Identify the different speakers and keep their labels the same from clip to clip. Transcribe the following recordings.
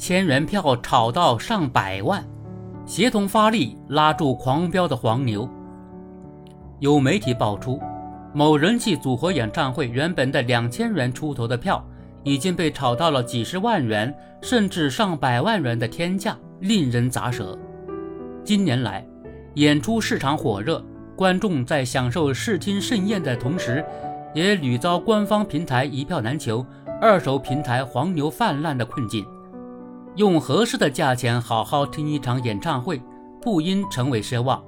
Speaker 1: 千元票炒到上百万，协同发力拉住狂飙的黄牛。有媒体爆出，某人气组合演唱会原本的两千元出头的票，已经被炒到了几十万元甚至上百万元的天价，令人咋舌。近年来，演出市场火热，观众在享受视听盛宴的同时，也屡遭官方平台一票难求、二手平台黄牛泛滥的困境。用合适的价钱好好听一场演唱会，不应成为奢望。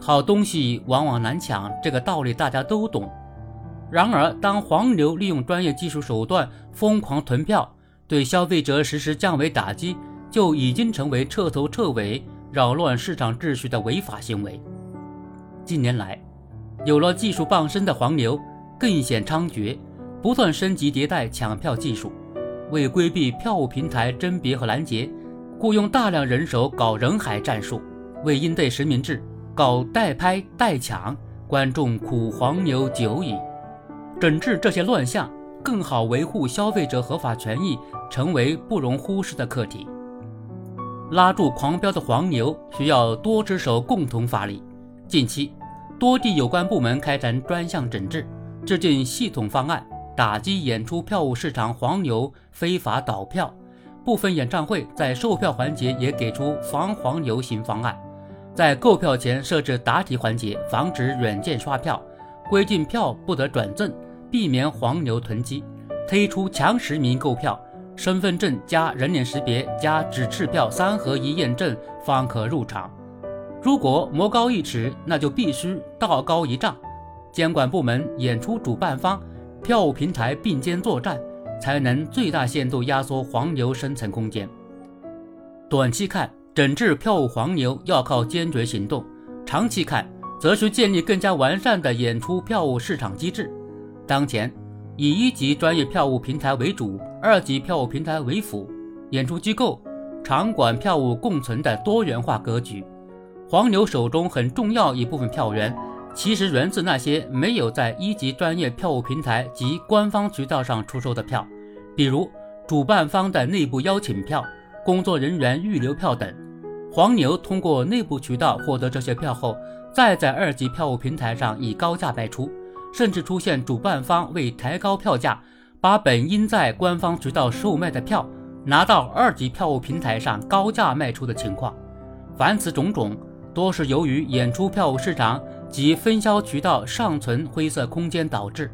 Speaker 1: 好东西往往难抢，这个道理大家都懂。然而，当黄牛利用专业技术手段疯狂囤票，对消费者实施降维打击，就已经成为彻头彻尾扰乱市场秩序的违法行为。近年来，有了技术傍身的黄牛更显猖獗，不断升级迭代抢票技术，为规避票务平台甄别和拦截，雇佣大量人手搞人海战术，为应对实名制。搞代拍代抢，观众苦黄牛久矣。整治这些乱象，更好维护消费者合法权益，成为不容忽视的课题。拉住狂飙的黄牛，需要多只手共同发力。近期，多地有关部门开展专项整治，制定系统方案，打击演出票务市场黄牛非法倒票。部分演唱会在售票环节也给出防黄牛新方案。在购票前设置答题环节，防止软件刷票；规定票不得转赠，避免黄牛囤积；推出强实名购票，身份证加人脸识别加纸质票三合一验证方可入场。如果魔高一尺，那就必须道高一丈。监管部门、演出主办方、票务平台并肩作战，才能最大限度压缩黄牛生存空间。短期看。整治票务黄牛要靠坚决行动，长期看则需建立更加完善的演出票务市场机制。当前，以一级专业票务平台为主，二级票务平台为辅，演出机构、场馆票务共存的多元化格局。黄牛手中很重要一部分票源，其实源自那些没有在一级专业票务平台及官方渠道上出售的票，比如主办方的内部邀请票、工作人员预留票等。黄牛通过内部渠道获得这些票后，再在二级票务平台上以高价卖出，甚至出现主办方为抬高票价，把本应在官方渠道售卖的票拿到二级票务平台上高价卖出的情况。凡此种种，多是由于演出票务市场及分销渠道尚存灰色空间导致。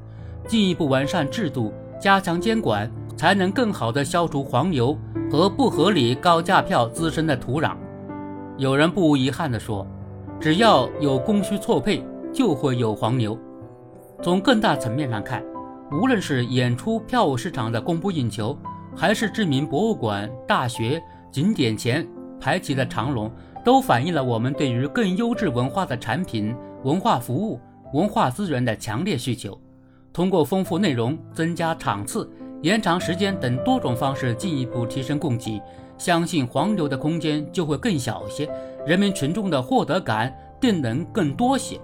Speaker 1: 进一步完善制度，加强监管，才能更好地消除黄牛和不合理高价票滋生的土壤。有人不无遗憾地说：“只要有供需错配，就会有黄牛。”从更大层面上看，无论是演出票务市场的供不应求，还是知名博物馆、大学、景点前排起的长龙，都反映了我们对于更优质文化的产品、文化服务、文化资源的强烈需求。通过丰富内容、增加场次、延长时间等多种方式，进一步提升供给。相信黄牛的空间就会更小些，人民群众的获得感定能更多些。